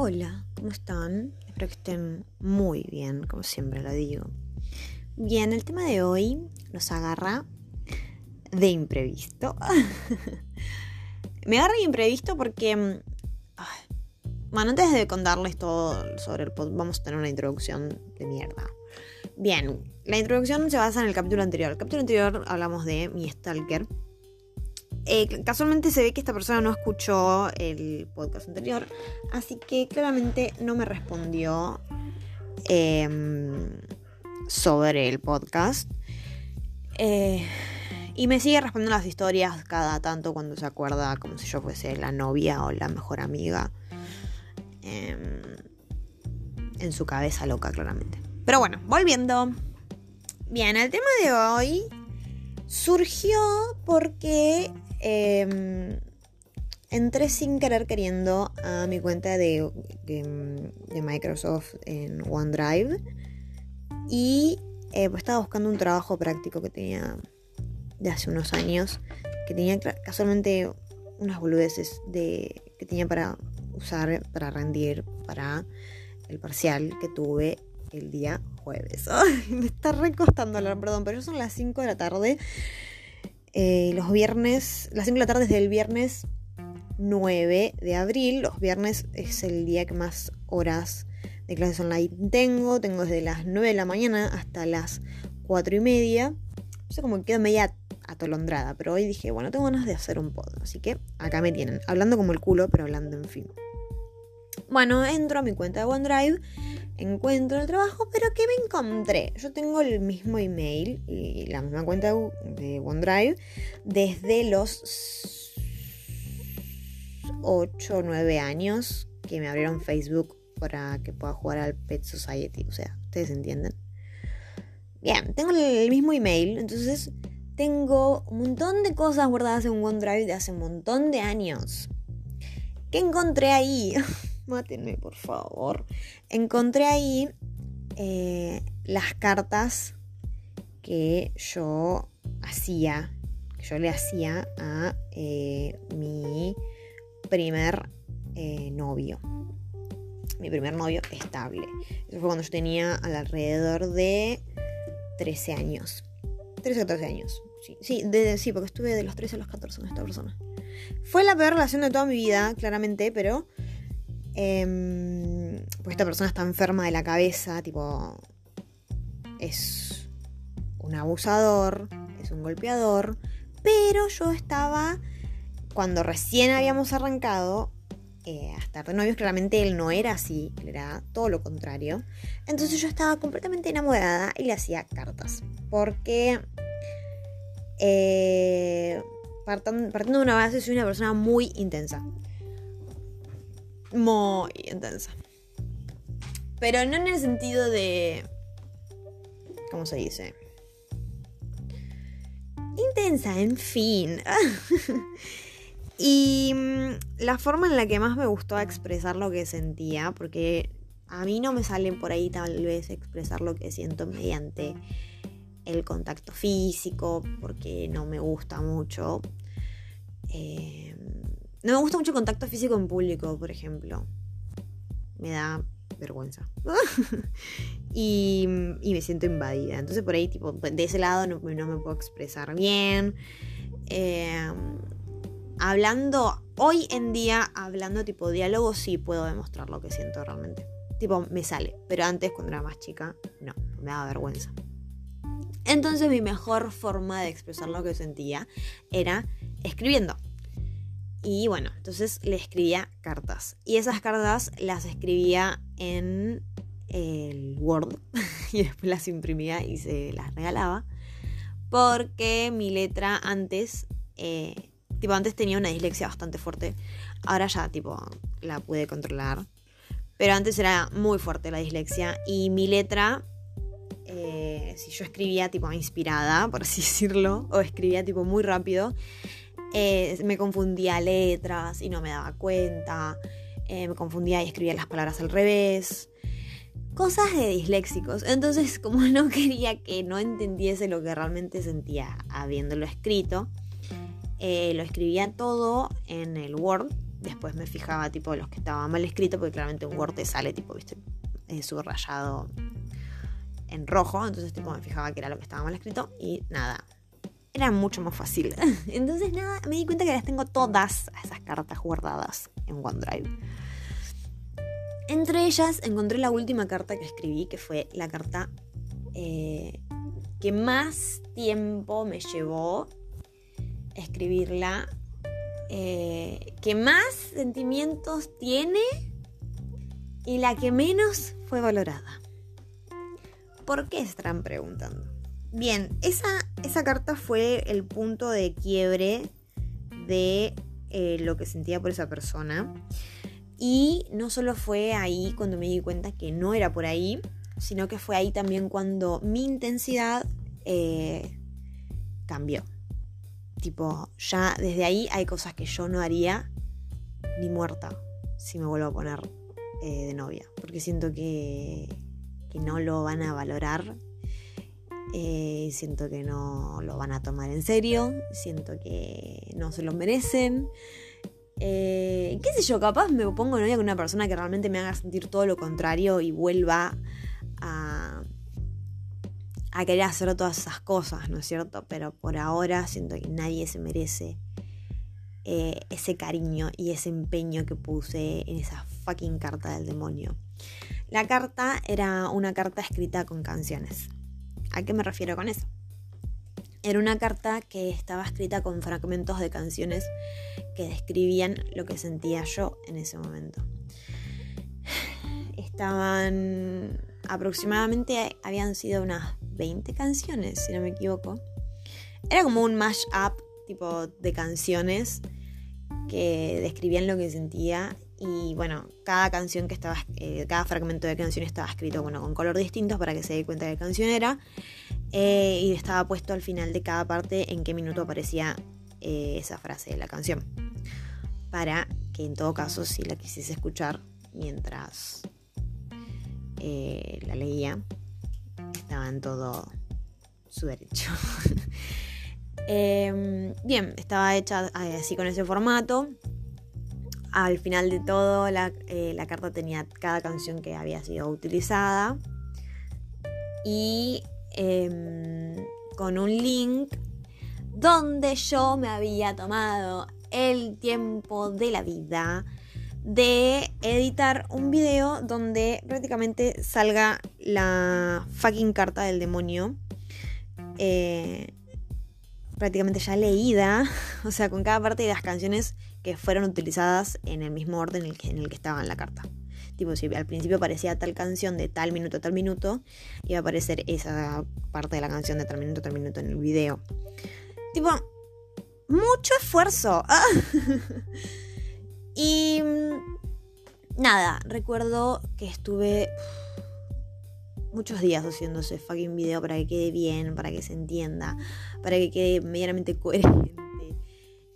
Hola, ¿cómo están? Espero que estén muy bien, como siempre lo digo. Bien, el tema de hoy nos agarra de imprevisto. Me agarra de imprevisto porque... Mm, bueno, antes de contarles todo sobre el podcast, vamos a tener una introducción de mierda. Bien, la introducción se basa en el capítulo anterior. El capítulo anterior hablamos de mi stalker eh, casualmente se ve que esta persona no escuchó el podcast anterior, así que claramente no me respondió em, sobre el podcast. Eh, y me sigue respondiendo las historias cada tanto cuando se acuerda como si yo fuese la novia o la mejor amiga. Em, en su cabeza loca, claramente. Pero bueno, volviendo. Bien, el tema de hoy surgió porque Em, entré sin querer queriendo a mi cuenta de, Microsoft en OneDrive y eh, pues estaba buscando un trabajo práctico que tenía de hace unos años, que tenía casualmente unas boludeces de, que tenía para usar, para rendir, para el parcial que tuve el día jueves. me está recostando hablar, perdón, pero son las 5 de la tarde eh, los viernes, las 5 de la tarde es del viernes 9 de abril. Los viernes es el día que más horas de clases online tengo. Tengo desde las 9 de la mañana hasta las 4 y media. No sé cómo quedo media atolondrada, pero hoy dije, bueno, tengo ganas de hacer un pod. Así que acá me tienen, hablando como el culo, pero hablando en fin. Bueno, entro a mi cuenta de OneDrive encuentro el trabajo, pero ¿qué me encontré? Yo tengo el mismo email y la misma cuenta de OneDrive desde los 8 o 9 años que me abrieron Facebook para que pueda jugar al Pet Society. O sea, ustedes entienden. Bien, tengo el mismo email, entonces tengo un montón de cosas guardadas en OneDrive de hace un montón de años. ¿Qué encontré ahí? mátenme por favor. Encontré ahí eh, las cartas que yo hacía, que yo le hacía a eh, mi primer eh, novio. Mi primer novio estable. Eso fue cuando yo tenía alrededor de 13 años. 13 o 14 años. Sí, sí, sí, porque estuve de los 13 a los 14 con esta persona. Fue la peor relación de toda mi vida, claramente, pero eh, pues esta persona está enferma de la cabeza, tipo, es un abusador, es un golpeador, pero yo estaba, cuando recién habíamos arrancado, eh, a estar de novios, claramente él no era así, él era todo lo contrario. Entonces yo estaba completamente enamorada y le hacía cartas. Porque eh, partiendo de una base, soy una persona muy intensa muy intensa. Pero no en el sentido de... ¿Cómo se dice? Intensa, en fin. y mm, la forma en la que más me gustó expresar lo que sentía, porque a mí no me salen por ahí tal vez expresar lo que siento mediante el contacto físico, porque no me gusta mucho. Eh, no me gusta mucho contacto físico en público, por ejemplo. Me da vergüenza. y, me siento invadida. Entonces por ahí, tipo, de ese lado no, me puedo expresar bien. Em, hablando, hoy en día, hablando tipo diálogo, sí puedo demostrar lo que siento realmente. Tipo, me sale. Pero antes, cuando era más chica, no, me daba vergüenza. Entonces mi mejor forma de expresar lo que sentía era escribiendo. Y bueno, entonces le escribía cartas. Y esas cartas las escribía en el Word y después las imprimía y se las regalaba. Porque mi letra antes, eh, tipo antes tenía una dislexia bastante fuerte. Ahora ya tipo la pude controlar. Pero antes era muy fuerte la dislexia y mi letra, eh, si yo escribía tipo inspirada, por así decirlo, o escribía tipo muy rápido, eh, me confundía letras y no me daba cuenta, eh, me confundía y escribía las palabras al revés, cosas de disléxicos. Entonces, como no quería que no entendiese lo que realmente sentía habiéndolo escrito, eh, lo escribía todo en el Word. Después me fijaba tipo los que estaban mal escritos, porque claramente un Word te sale tipo, viste, subrayado en rojo, entonces tipo me fijaba que era lo que estaba mal escrito y nada, era mucho más fácil. Entonces nada, me di cuenta que las tengo todas esas cartas guardadas en OneDrive. Entre ellas encontré la última carta que escribí, que fue la carta eh, que más tiempo me llevó escribirla, eh, que más sentimientos tiene y la que menos fue valorada. ¿Por qué estarán preguntando? Bien, esa, esa carta fue el punto de quiebre de eh, lo que sentía por esa persona. Y no solo fue ahí cuando me di cuenta que no era por ahí, sino que fue ahí también cuando mi intensidad eh, cambió. Tipo, ya desde ahí hay cosas que yo no haría ni muerta si me vuelvo a poner eh, de novia. Porque siento que, que, no lo van a valorar. Eh, siento que no lo van a tomar en serio. Siento que no se lo merecen. qué sé yo, capaz me pongo novia con una persona que realmente me haga sentir todo lo contrario y vuelva a, querer hacer todas esas cosas, ¿no es cierto? Pero por ahora siento que nadie se merece eh, ese cariño y ese empeño que puse en esa fucking carta del demonio. La carta era una carta escrita con canciones. ¿A qué me refiero con eso? Era una carta que estaba escrita con fragmentos de canciones que describían lo que sentía yo en ese momento. Estaban aproximadamente habían sido unas 20 canciones, si no me equivoco. Era como un mash-up tipo de canciones que describían lo que sentía y bueno, cada canción que estaba, eh, cada fragmento de canción estaba escrito bueno, con color distintos para que se dé cuenta de qué canción era eh, y estaba puesto al final de cada parte en qué minuto aparecía eh, esa frase de la canción para que en todo caso si la quisiese escuchar mientras la leía, estaba en todo su derecho. Em, bien, estaba hecha así con ese formato. Al final de todo, la, eh, la, carta tenía cada canción que había sido utilizada. Y em, con un link donde yo me había tomado el tiempo de la vida de editar un video donde prácticamente salga la fucking carta del demonio. Eh, prácticamente ya leída, o sea, con cada parte de las canciones que fueron utilizadas en el mismo orden en el que, en el que estaba en la carta. Tipo, si al principio aparecía tal canción de tal minuto a tal minuto, iba a aparecer esa parte de la canción de tal minuto a tal minuto en el video. Tipo, mucho esfuerzo. Y mm, nada, recuerdo que estuve muchos días haciendo ese fucking video para que quede bien, para que se entienda, para que quede medianamente coherente.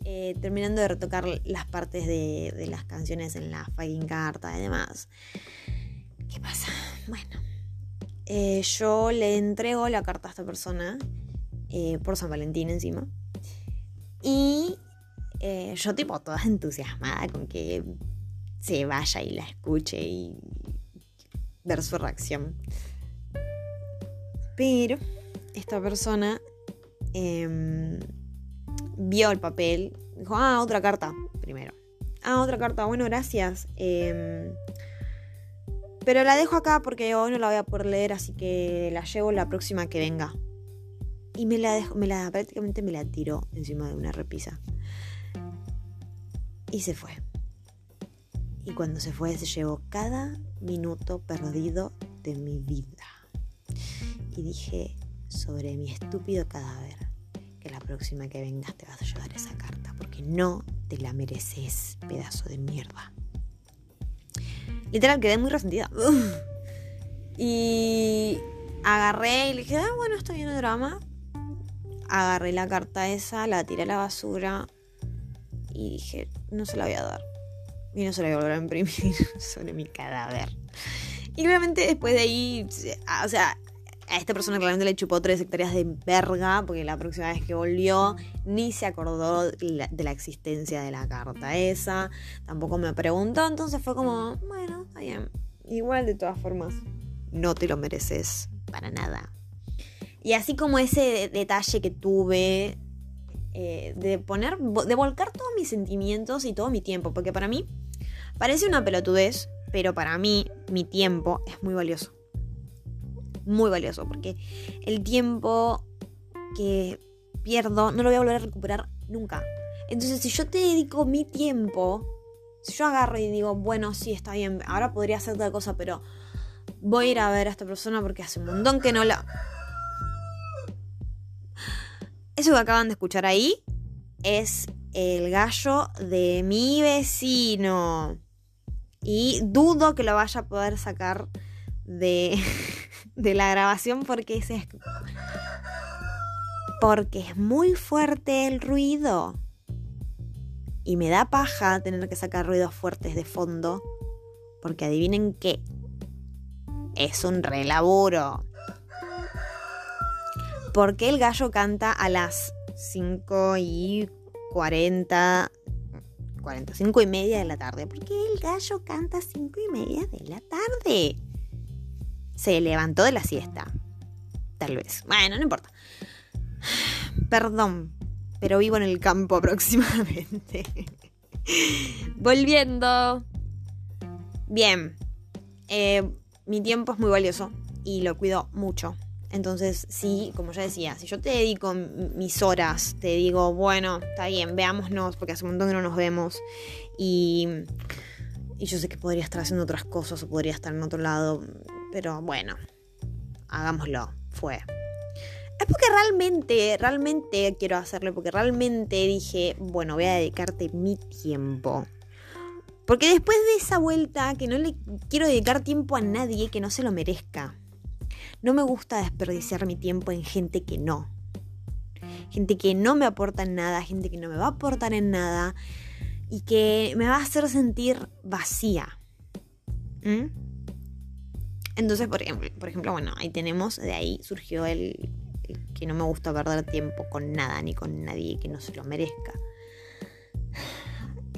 Eh, terminando de retocar las partes de, las canciones en la fucking carta y demás. ¿Qué pasa? Bueno, eh, yo le entrego la carta a esta persona eh, por San Valentín encima. Y yo tipo toda entusiasmada con que se vaya y la escuche y ver su reacción. Pero esta persona em, vio el papel, dijo, ah, otra carta, primero. Ah, otra carta, bueno, gracias. Em, pero la dejo acá porque hoy no la voy a poder leer, así que la llevo la próxima que venga. Y me la dejo, me la prácticamente me la tiró encima de una repisa. Y se fue. Y cuando se fue se llevó cada minuto perdido de mi vida. Y dije sobre mi estúpido cadáver que la próxima que vengas te vas a llevar esa carta porque no te la mereces, pedazo de mierda. Literal, quedé muy resentida. y agarré y le dije, ah, bueno, está bien el drama. Agarré la carta esa, la tiré a la basura, y dije, no se la voy a dar. Y no se la voy a volver a imprimir sobre mi cadáver. Y obviamente después de ahí, o sea, a esta persona claramente le chupó tres hectáreas de verga, porque la próxima vez que volvió ni se acordó de la existencia de la carta esa, tampoco me preguntó, entonces fue como, bueno, está bien. Igual de todas formas, no te lo mereces para nada. Y así como ese detalle que tuve eh, de poner, de volcar todos mis sentimientos y todo mi tiempo, porque para mí parece una pelotudez, pero para mí mi tiempo es muy valioso muy valioso porque el tiempo que pierdo no lo voy a volver a recuperar nunca. Entonces, si yo te dedico mi tiempo, si yo agarro y digo, bueno, sí, está bien, ahora podría hacer otra cosa, pero voy a ir a ver a esta persona porque hace un montón que no la... Eso que acaban de escuchar ahí es el gallo de mi vecino. Y dudo que lo vaya a poder sacar de, de la grabación porque es, porque es muy fuerte el ruido. Y me da paja tener que sacar ruidos fuertes de fondo. Porque adivinen qué. Es un relaburo. Porque el gallo canta a las 5 y 40, 45 y media de la tarde. Porque el gallo canta a 5 y media de la tarde se levantó de la siesta. Tal vez. Bueno, no importa. Perdón, pero vivo en el campo aproximadamente. Volviendo. Bien. Eh, mi tiempo es muy valioso y lo cuido mucho. Entonces, sí, como ya decía, si yo te dedico mis horas, te digo, bueno, está bien, veámonos, porque hace un montón que no nos vemos. Y, y yo sé que podría estar haciendo otras cosas o podría estar en otro lado. Pero bueno, hagámoslo. Fue. Es porque realmente, realmente quiero hacerlo, porque realmente dije, bueno, voy a dedicarte mi tiempo. Porque después de esa vuelta, que no le quiero dedicar tiempo a nadie que no se lo merezca. No me gusta desperdiciar mi tiempo en gente que no. Gente que no me aporta en nada, gente que no me va a aportar en nada y que me va a hacer sentir vacía. ¿Mm? Entonces, por ejemplo, bueno, ahí tenemos, de ahí surgió el, que no me gusta perder tiempo con nada ni con nadie que no se lo merezca.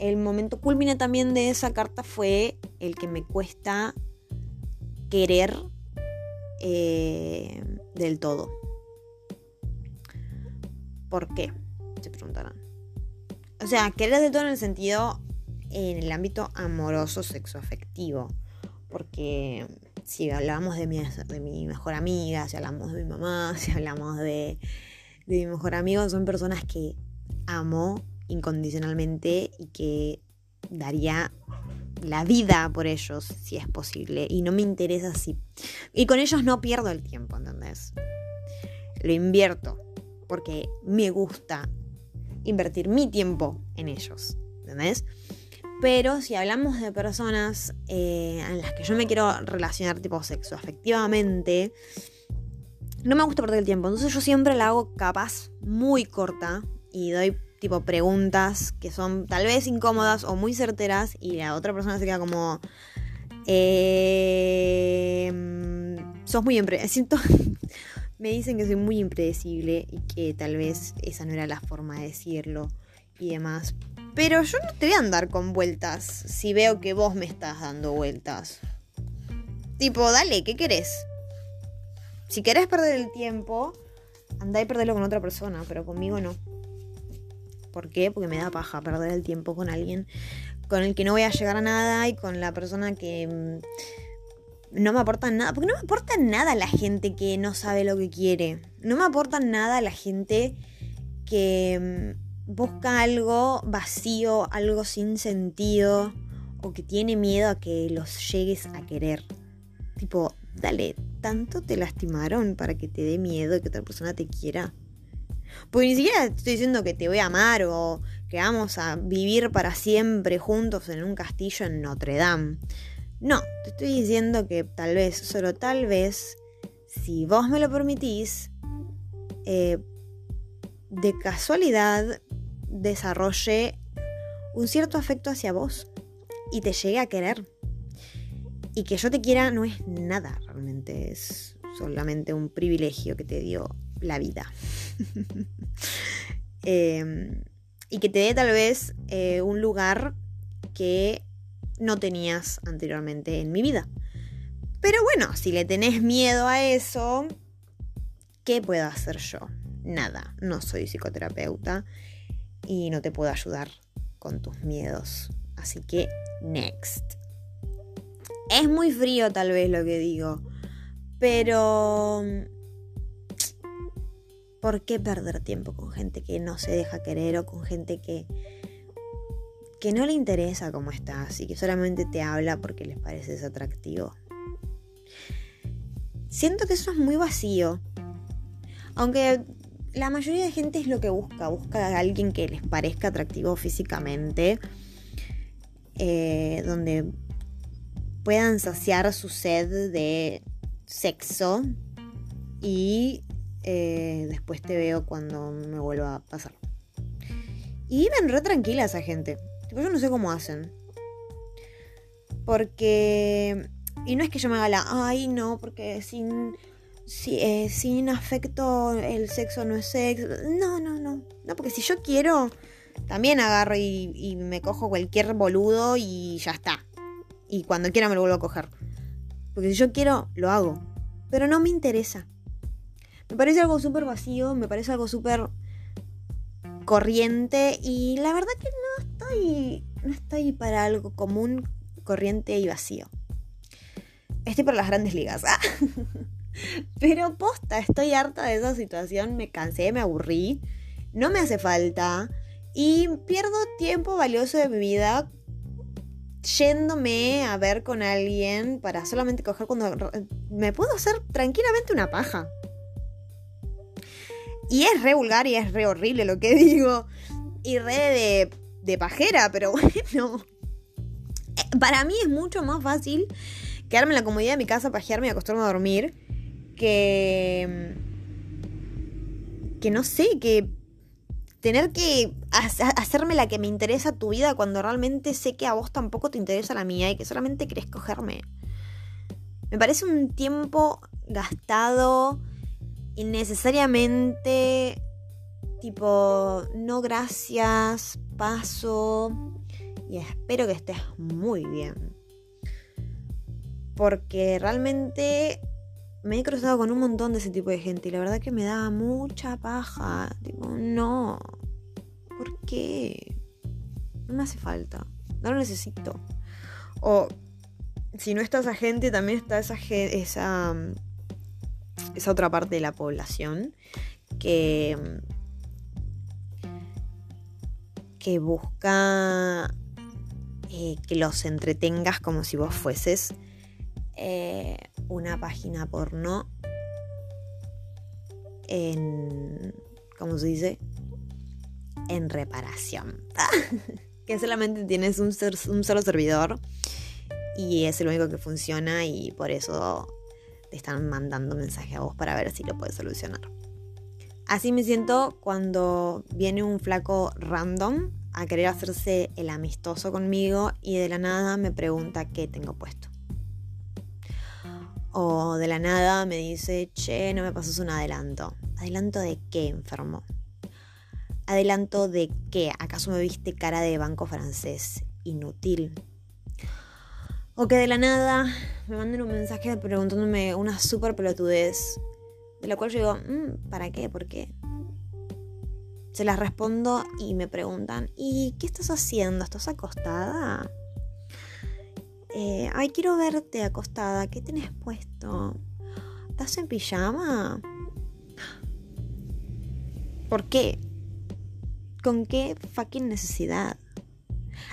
El momento culmine también de esa carta fue el que me cuesta querer eh, del todo. ¿Por qué? Se preguntarán. O sea, querer del todo en el sentido, en el ámbito amoroso, sexoafectivo. Porque si hablamos de mi, de mi mejor amiga, si hablamos de mi mamá, si hablamos de, de mi mejor amigo, son personas que amo incondicionalmente y que daría la vida por ellos si es posible y no me interesa si y con ellos no pierdo el tiempo ¿entendés? lo invierto porque me gusta invertir mi tiempo en ellos ¿entendés? Pero si hablamos de personas eh, las que yo me quiero relacionar tipo sexo afectivamente, no me gusta perder el tiempo. Entonces yo siempre la hago capaz muy corta y doy tipo preguntas que son tal vez incómodas o muy certeras y la otra persona se queda como... Eh, sos muy siento me dicen que soy muy impredecible y que tal vez esa no era la forma de decirlo y demás. Pero yo no te voy a andar con vueltas si veo que vos me estás dando vueltas. Tipo, dale, ¿qué querés? Si querés perder el tiempo, andá y perderlo con otra persona, pero conmigo no. ¿Por qué? Porque me da paja perder el tiempo con alguien con el que no voy a llegar a nada y con la persona que mm, no me aporta nada. Porque no me aporta nada la gente que no sabe lo que quiere. No me aporta nada la gente que mm, busca algo vacío, algo sin sentido, o que tiene miedo a que los llegues a querer. Tipo, dale, tanto te lastimaron para que te dé miedo que otra persona te quiera. Porque ni siquiera estoy diciendo que te voy a amar o que vamos a vivir para siempre juntos en un castillo en Notre Dame. No, te estoy diciendo que tal vez, solo tal vez, si vos me lo permitís, eh, de casualidad desarrolle un cierto afecto hacia vos y te llegue a querer. Y que yo te quiera no es nada realmente, es solamente un privilegio que te dio la vida. Em, y que te dé tal vez eh, un lugar que no tenías anteriormente en mi vida. Pero bueno, si le tenés miedo a eso, ¿qué puedo hacer yo? Nada, no soy psicoterapeuta y no te puedo ayudar con tus miedos. Así que, next. Es muy frío tal vez lo que digo, pero... ¿Por qué perder tiempo con gente que no se deja querer o con gente que, que no le interesa cómo estás y que solamente te habla porque les pareces atractivo? Siento que eso es muy vacío. Aunque la mayoría de gente es lo que busca. Busca a alguien que les parezca atractivo físicamente. Eh, donde puedan saciar su sed de sexo. Y eh, después te veo cuando me vuelva a pasar. Y viven re tranquila esa gente. yo no sé cómo hacen. Porque... Y no es que yo me haga la... Ay, no, porque sin si, eh, sin afecto el sexo no es sexo. No, no, no. No, porque si yo quiero, también agarro y, me cojo cualquier boludo y ya está. Y cuando quiera me lo vuelvo a coger. Porque si yo quiero, lo hago. Pero no me interesa. Me parece algo súper vacío, me parece algo súper corriente y la verdad que no estoy, no estoy para algo común, corriente y vacío. Estoy para las grandes ligas. Pero posta, estoy harta de esa situación, me cansé, me aburrí, no me hace falta y pierdo tiempo valioso de mi vida yéndome a ver con alguien para solamente coger cuando me puedo hacer tranquilamente una paja. Y es re vulgar y es re horrible lo que digo. Y re de, de pajera, pero bueno. Eh, para mí es mucho más fácil quedarme en la comodidad de mi casa, pajearme y acostarme a dormir que. que no sé, que tener que hacerme la que me interesa tu vida cuando realmente sé que a vos tampoco te interesa la mía y que solamente querés cogerme. Me parece un tiempo gastado innecesariamente tipo, no gracias, paso y espero que estés muy bien. Porque realmente me he cruzado con un montón de ese tipo de gente y la verdad que me daba mucha paja. Digo, no. ¿Por qué? No me hace falta. No lo necesito. O si no está esa gente, también está esa, esa, esa otra parte de la población que, que busca eh, que los entretengas como si vos fueses eh, una página porno en, ¿cómo se dice? En reparación. que solamente tienes un, un solo servidor y es el único que funciona y por eso te están mandando mensaje a vos para ver si lo puedes solucionar. Así me siento cuando viene un flaco random a querer hacerse el amistoso conmigo y de la nada me pregunta qué tengo puesto. O de la nada me dice, che, no me pasas un adelanto. ¿Adelanto de qué, enfermo? ¿Adelanto de qué? ¿Acaso me viste cara de banco francés? Inútil. O que de la nada me manden un mensaje preguntándome una súper pelotudez, de la cual yo digo, mm, ¿para qué? ¿Por qué? Se las respondo y me preguntan, ¿y qué estás haciendo? ¿Estás acostada? Eh, ay, quiero verte acostada, ¿qué tenés puesto? ¿Estás en pijama? ¿Por qué? ¿Con qué fucking necesidad?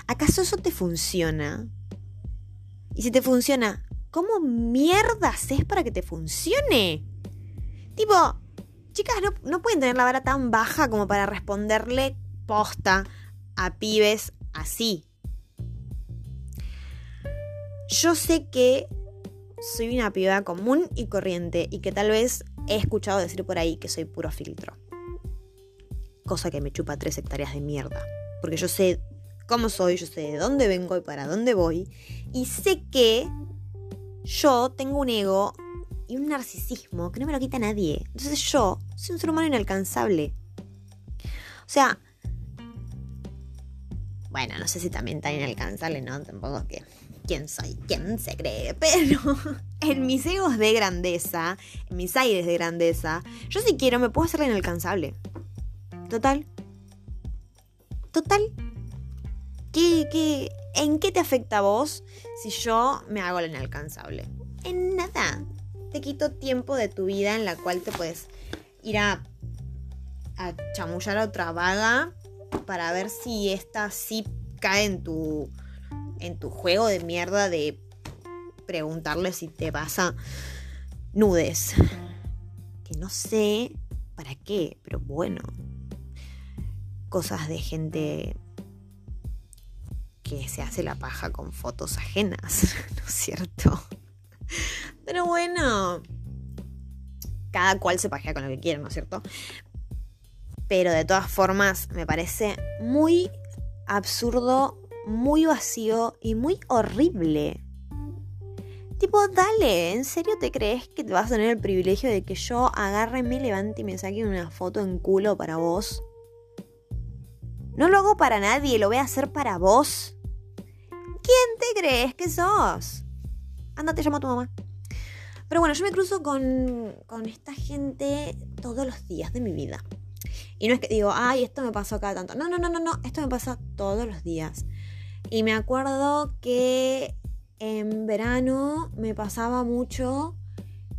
¿Acaso eso te funciona? Y si te funciona, ¿cómo mierda haces para que te funcione? Tipo, chicas no, no pueden tener la vara tan baja como para responderle posta a pibes así. Yo sé que soy una piba común y corriente y que tal vez he escuchado decir por ahí que soy puro filtro. Cosa que me chupa tres hectáreas de mierda. Porque yo sé cómo soy, yo sé de dónde vengo y para dónde voy. Y sé que yo tengo un ego y un narcisismo que no me lo quita nadie. Entonces yo soy un ser humano inalcanzable. O sea, bueno, no sé si también tan inalcanzable, ¿no? Tampoco que quién soy, quién se cree, pero en mis egos de grandeza, en mis aires de grandeza, yo si quiero me puedo hacer la inalcanzable. Total. Total. ¿Qué, qué, ¿En qué te afecta a vos si yo me hago la inalcanzable? En nada. Te quito tiempo de tu vida en la cual te puedes ir a, a chamullar a otra vaga para ver si esta sí cae en tu, en tu juego de mierda de preguntarle si te vas a nudes. Que no sé para qué, pero bueno. Cosas de gente que se hace la paja con fotos ajenas, ¿no es cierto? Pero bueno, cada cual se pajea con lo que quiere, ¿no es cierto? Pero de todas formas me parece muy absurdo, muy vacío y muy horrible. Tipo, dale, ¿en serio te crees que te vas a tener el privilegio de que yo agarre, me levante y me saque una foto en culo para vos? No lo hago para nadie, lo voy a hacer para vos. ¿Quién te crees que sos? Anda, te llamo a tu mamá. Pero bueno, yo me cruzo con, con esta gente todos los días de mi vida. Y no es que digo, ay, esto me pasó cada tanto. No, no, no, no, no, esto me pasa todos los días. Y me acuerdo que en verano me pasaba mucho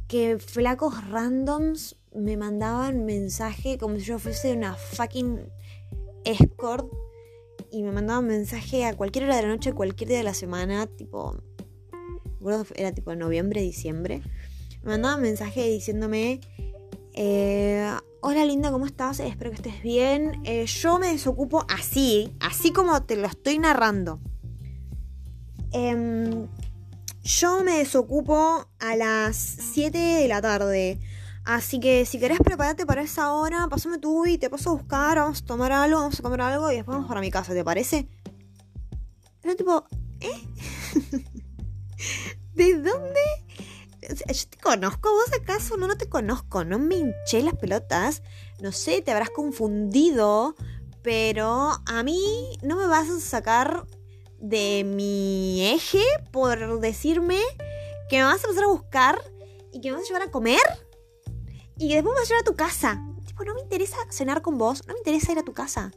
que flacos randoms me mandaban mensaje como si yo fuese una fucking escort y me mandaban mensaje a cualquier hora de la noche, cualquier día de la semana, tipo, era tipo noviembre, diciembre. Me mandaban mensaje diciéndome, eh, hola linda, ¿cómo estás? Espero que estés bien. Eh, yo me desocupo así, así como te lo estoy narrando. Em, yo me desocupo a las 7 de la tarde. Así que si querés prepararte para esa hora, pásame tú y te paso a buscar, vamos a tomar algo, vamos a comer algo y después vamos para mi casa, ¿te parece? Era tipo, ¿eh? ¿De dónde? Yo te conozco, vos acaso no, no te conozco, no me hinché las pelotas, no sé, te habrás confundido, pero a mí no me vas a sacar de mi eje por decirme que me vas a pasar a buscar y que me vas a llevar a comer y que después me vas a llevar a tu casa. Tipo, no me interesa cenar con vos, no me interesa ir a tu casa.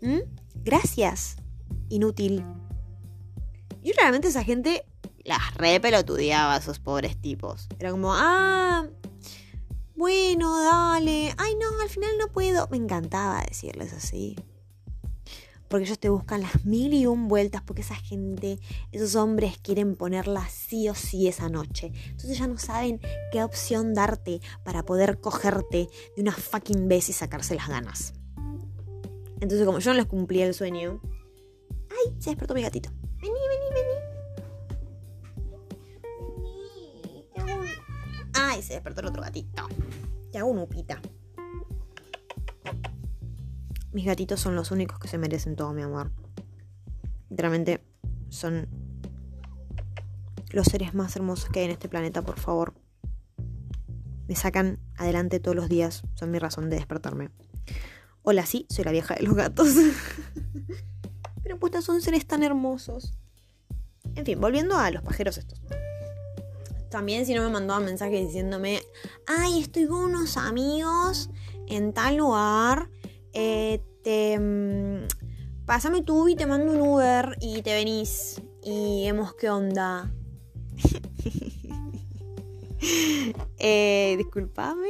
¿Mm? Gracias. Inútil. Y realmente esa gente las re pelotudeaba a esos pobres tipos. Era como, ah, bueno, dale. Ay, no, al final no puedo. Me encantaba decirles así porque ellos te buscan las mil y un vueltas, porque esa gente, esos hombres quieren ponerla sí o sí esa noche. Entonces ya no saben qué opción darte para poder cogerte de una fucking vez y sacarse las ganas. Entonces como yo no les cumplía el sueño, ¡ay! Se despertó mi gatito. Vení, vení, vení. ¡Ay! Se despertó el otro gatito. Te hago un upita. Mis gatitos son los únicos que se merecen todo mi amor. Literalmente son los seres más hermosos que hay en este planeta, por favor. Me sacan adelante todos los días, son mi razón de despertarme. Hola, sí, soy la vieja de los gatos. Pero puta, son seres tan hermosos. En fin, volviendo a los pajeros estos. También si no me mandaban mensajes diciéndome, ay, estoy con unos amigos en tal lugar eh, te, mm, pásame tú y te mando un Uber y te venís y vemos qué onda. eh, disculpame.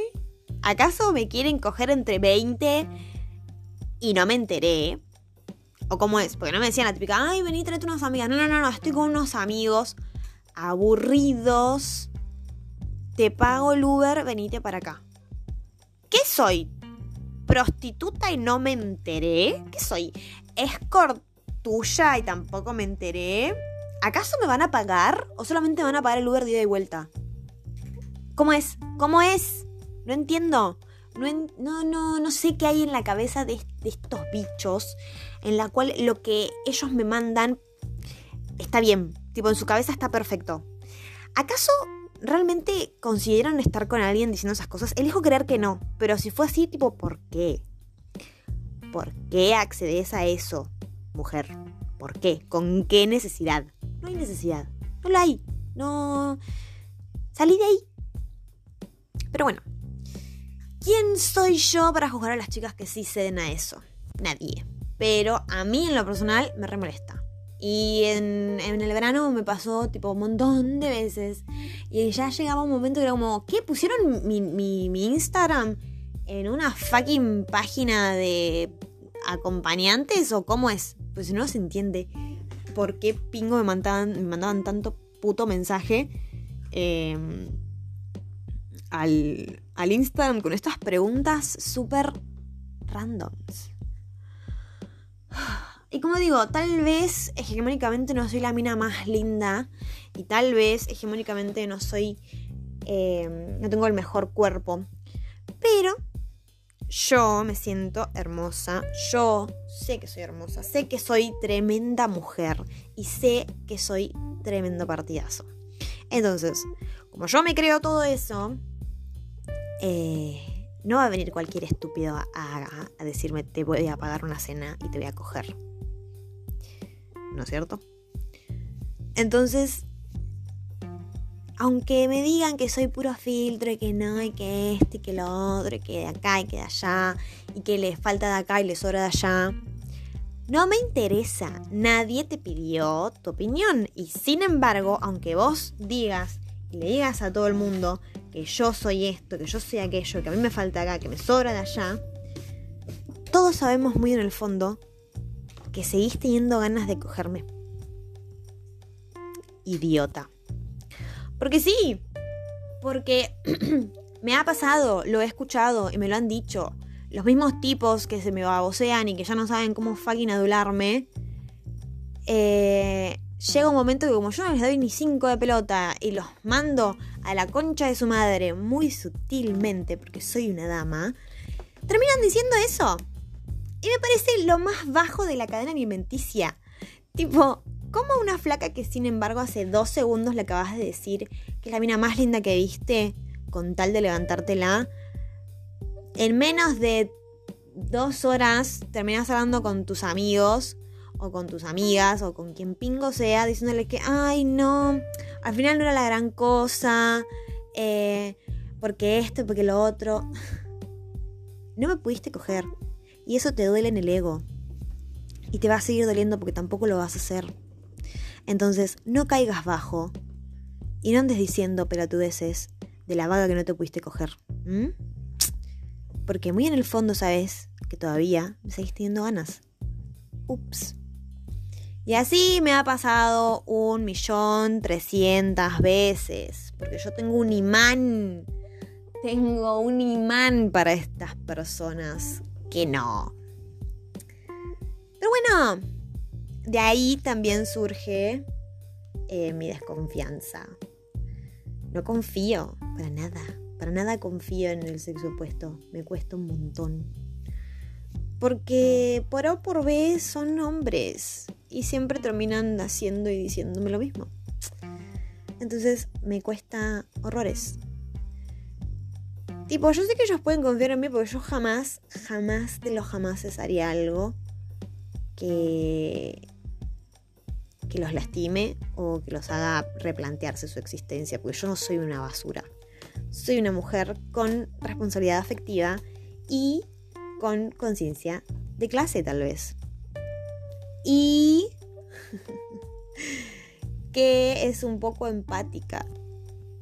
¿Acaso me quieren coger entre 20 y no me enteré? ¿O cómo es? Porque no me decían la típica, ay, vení, tráete unas amigas. No, no, no, no, estoy con unos amigos aburridos. Te pago el Uber, venite para acá. ¿Qué soy? prostituta y no me enteré? ¿Qué soy? ¿Escort tuya y tampoco me enteré? ¿Acaso me van a pagar o solamente me van a pagar el Uber de ida y vuelta? ¿Cómo es? ¿Cómo es? No entiendo. No, no, no, no sé qué hay en la cabeza de, de estos bichos en la cual lo que ellos me mandan está bien. Tipo, en su cabeza está perfecto. ¿Acaso ¿realmente consideran estar con alguien diciendo esas cosas? Elijo creer que no, pero si fue así, tipo, ¿por qué? ¿Por qué accedes a eso, mujer? ¿Por qué? ¿Con qué necesidad? No hay necesidad. No la hay. No. Salí de ahí. Pero bueno. ¿Quién soy yo para juzgar a las chicas que sí ceden a eso? Nadie. Pero a mí en lo personal me remolesta. Y en, el verano me pasó tipo un montón de veces. Y ya llegaba un momento que era como, ¿qué? ¿Pusieron mi, mi Instagram en una fucking página de acompañantes o cómo es? Pues no se entiende por qué pingo me mandaban, me mandaban tanto puto mensaje em, al, al Instagram con estas preguntas súper randoms. Y como digo, tal vez hegemónicamente no soy la mina más linda y tal vez hegemónicamente no soy, em, no tengo el mejor cuerpo, pero yo me siento hermosa, yo sé que soy hermosa, sé que soy tremenda mujer y sé que soy tremendo partidazo. Entonces, como yo me creo todo eso, eh, no va a venir cualquier estúpido a, a decirme te voy a pagar una cena y te voy a coger. ¿No es cierto? Entonces, aunque me digan que soy puro filtro y que no, y que este y que lo otro, y que de acá y que de allá, y que les falta de acá y les sobra de allá, no me interesa. Nadie te pidió tu opinión. Y sin embargo, aunque vos digas y le digas a todo el mundo que yo soy esto, que yo soy aquello, que a mí me falta acá, que me sobra de allá, todos sabemos muy en el fondo que seguís teniendo ganas de cogerme. Idiota. Porque sí, porque me ha pasado, lo he escuchado y me lo han dicho. Los mismos tipos que se me babosean y que ya no saben cómo fucking adularme. Eh, llega un momento que como yo no les doy ni cinco de pelota y los mando a la concha de su madre muy sutilmente porque soy una dama, terminan diciendo eso. Y me parece lo más bajo de la cadena alimenticia. Tipo, ¿cómo una flaca que sin embargo hace dos segundos le acabas de decir que es la mina más linda que viste con tal de levantártela? En menos de dos horas terminas hablando con tus amigos o con tus amigas o con quien pingo sea diciéndole que, ay no, al final no era la gran cosa, eh, porque esto, porque lo otro. No me pudiste coger. Y eso te duele en el ego. Y te va a seguir doliendo porque tampoco lo vas a hacer. Entonces, no caigas bajo y no andes diciendo pelotudeces de la vaga que no te pudiste coger. Porque muy en el fondo sabes que todavía me seguís teniendo ganas. Ups. Y así me ha pasado un millón trescientas veces. Porque yo tengo un imán. Tengo un imán para estas personas que no. Pero bueno, de ahí también surge eh, mi desconfianza. No confío, para nada, para nada confío en el sexo opuesto. Me cuesta un montón. Porque por A o por B son hombres y siempre terminan haciendo y diciéndome lo mismo. Entonces me cuesta horrores. Tipo, yo sé que ellos pueden confiar en mí porque yo jamás, jamás de los jamás haría algo que, que los lastime o que los haga replantearse su existencia, porque yo no soy una basura. Soy una mujer con responsabilidad afectiva y con conciencia de clase tal vez. Y que es un poco empática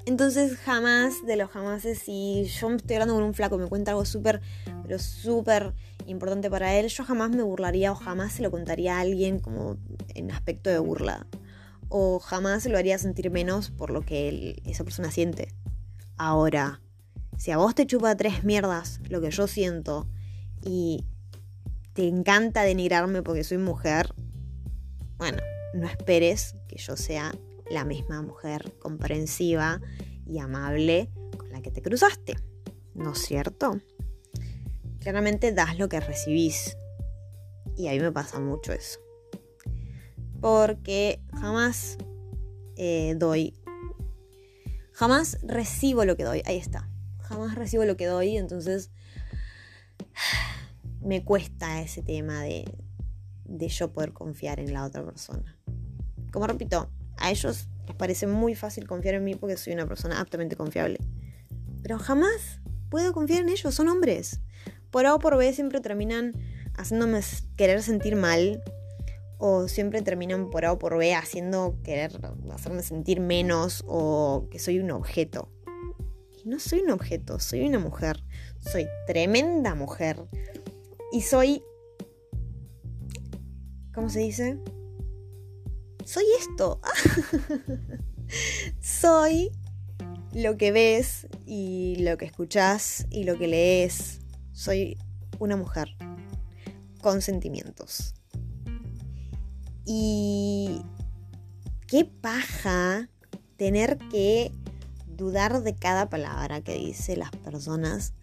entonces jamás de los jamás, si yo estoy hablando con un flaco y me cuenta algo súper, pero súper importante para él, yo jamás me burlaría o jamás se lo contaría a alguien como en aspecto de burla. O jamás se lo haría sentir menos por lo que esa persona siente. Ahora, si a vos te chupa tres mierdas lo que yo siento y te encanta denigrarme porque soy mujer, bueno, no esperes que yo sea la misma mujer comprensiva y amable con la que te cruzaste, ¿no es cierto? Claramente das lo que recibís. Y a mí me pasa mucho eso. Porque jamás eh, doy, Jamás recibo lo que doy. Ahí está. Jamás recibo lo que doy, entonces me cuesta ese tema de, de yo poder confiar en la otra persona. Como repito, a ellos les parece muy fácil confiar en mí porque soy una persona aptamente confiable. Pero jamás puedo confiar en ellos, son hombres. Por A o por B siempre terminan haciéndome querer sentir mal o siempre terminan por A o por B haciendo querer hacerme sentir menos o que soy un objeto. No soy un objeto, soy una mujer. Soy tremenda mujer. Y soy... ¿Cómo se dice? Soy esto. soy lo que ves y lo que escuchas y lo que lees. Soy una mujer con sentimientos. Y qué paja tener que dudar de cada palabra que dicen las personas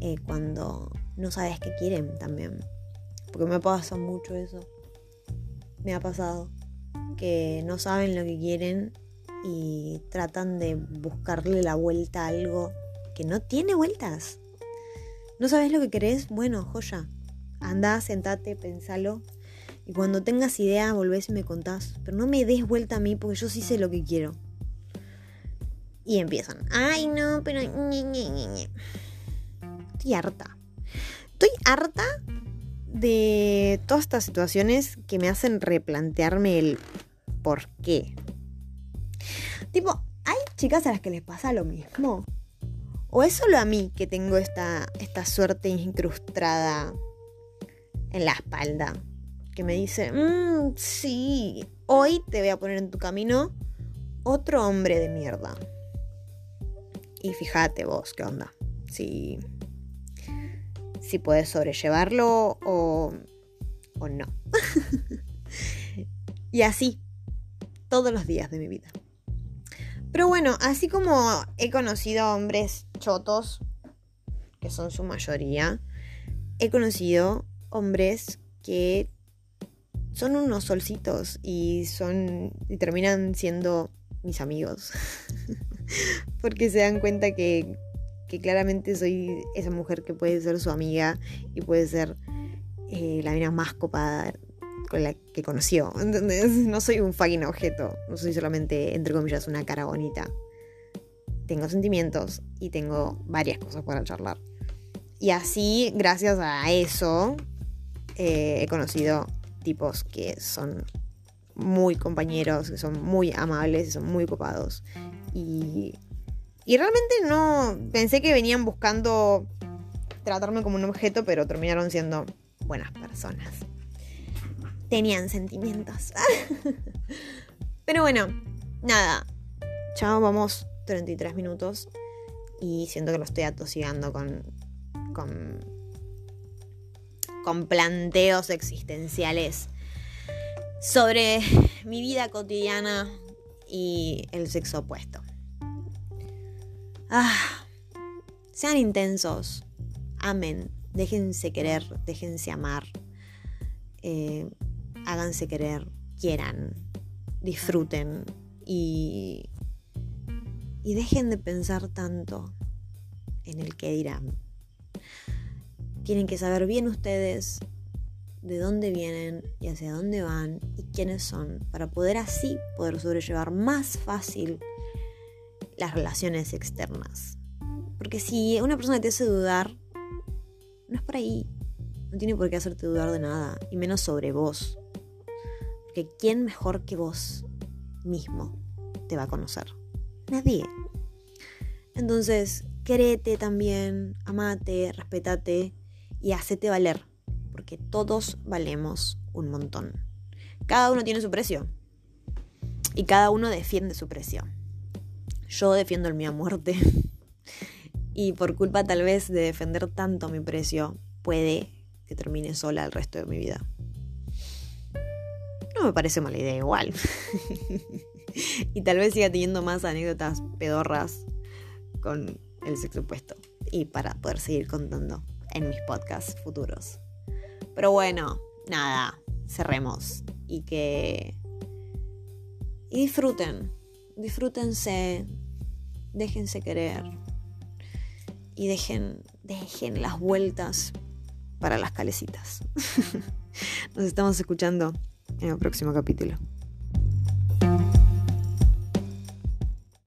eh, cuando no sabes qué quieren también. Porque me pasa mucho eso. Me ha pasado que no saben lo que quieren y tratan de buscarle la vuelta a algo que no tiene vueltas. ¿No sabes lo que querés? Bueno, joya. Anda, sentate, pensalo y cuando tengas idea, volvés y me contás. Pero no me des vuelta a mí porque yo sí sé lo que quiero. Y empiezan. Ay, no, pero... Estoy harta. Estoy harta de todas estas situaciones que me hacen replantearme el por qué. Tipo, hay chicas a las que les pasa lo mismo. ¿O es solo a mí que tengo esta, esta suerte incrustada en la espalda? que me dice, mmm, sí, hoy te voy a poner en tu camino otro hombre de mierda. Y fíjate vos, ¿qué onda? Si, si puedes sobrellevarlo o, o no. y así, todos los días de mi vida. Pero bueno, así como he conocido hombres chotos, que son su mayoría, he conocido hombres que son unos solcitos y son y terminan siendo mis amigos. Porque se dan cuenta que, que, claramente soy esa mujer que puede ser su amiga y puede ser eh, la mina más copada con la que conoció. ¿Entendés? No soy un fucking objeto. No soy solamente, entre comillas, una cara bonita. Tengo sentimientos y tengo varias cosas para charlar. Y así, gracias a eso, eh, he conocido tipos que son muy compañeros, que son muy amables, que son muy copados. Y, y realmente no pensé que venían buscando tratarme como un objeto, pero terminaron siendo buenas personas. Tenían sentimientos. pero bueno, nada. Chao, vamos 33 minutos. Y siento que lo estoy atosigando con, con con planteos existenciales sobre mi vida cotidiana y el sexo opuesto. Ah, sean intensos, amen, déjense querer, déjense amar, eh, háganse querer, quieran, disfruten y, y dejen de pensar tanto en el que dirán. Tienen que saber bien ustedes de dónde vienen y hacia dónde van y quiénes son para poder así poder sobrellevar más fácil las relaciones externas. Porque si una persona te hace dudar, no es por ahí. No tiene por qué hacerte dudar de nada, y menos sobre vos. Porque ¿quién mejor que vos mismo te va a conocer? Nadie. Entonces, créete también, amate, respetate y hacete valer, porque todos valemos un montón. Cada uno tiene su precio y cada uno defiende su precio. Yo defiendo el mío a muerte y por culpa tal vez de defender tanto mi precio, puede que termine sola el resto de mi vida. No me parece mala idea igual. y tal vez siga teniendo más anécdotas pedorras con el sexo opuesto. Y para poder seguir contando en mis podcasts futuros. Pero bueno, nada, cerremos y que... Y disfruten, disfrútense, déjense querer y dejen, dejen las vueltas para las calecitas. Nos estamos escuchando en el próximo capítulo.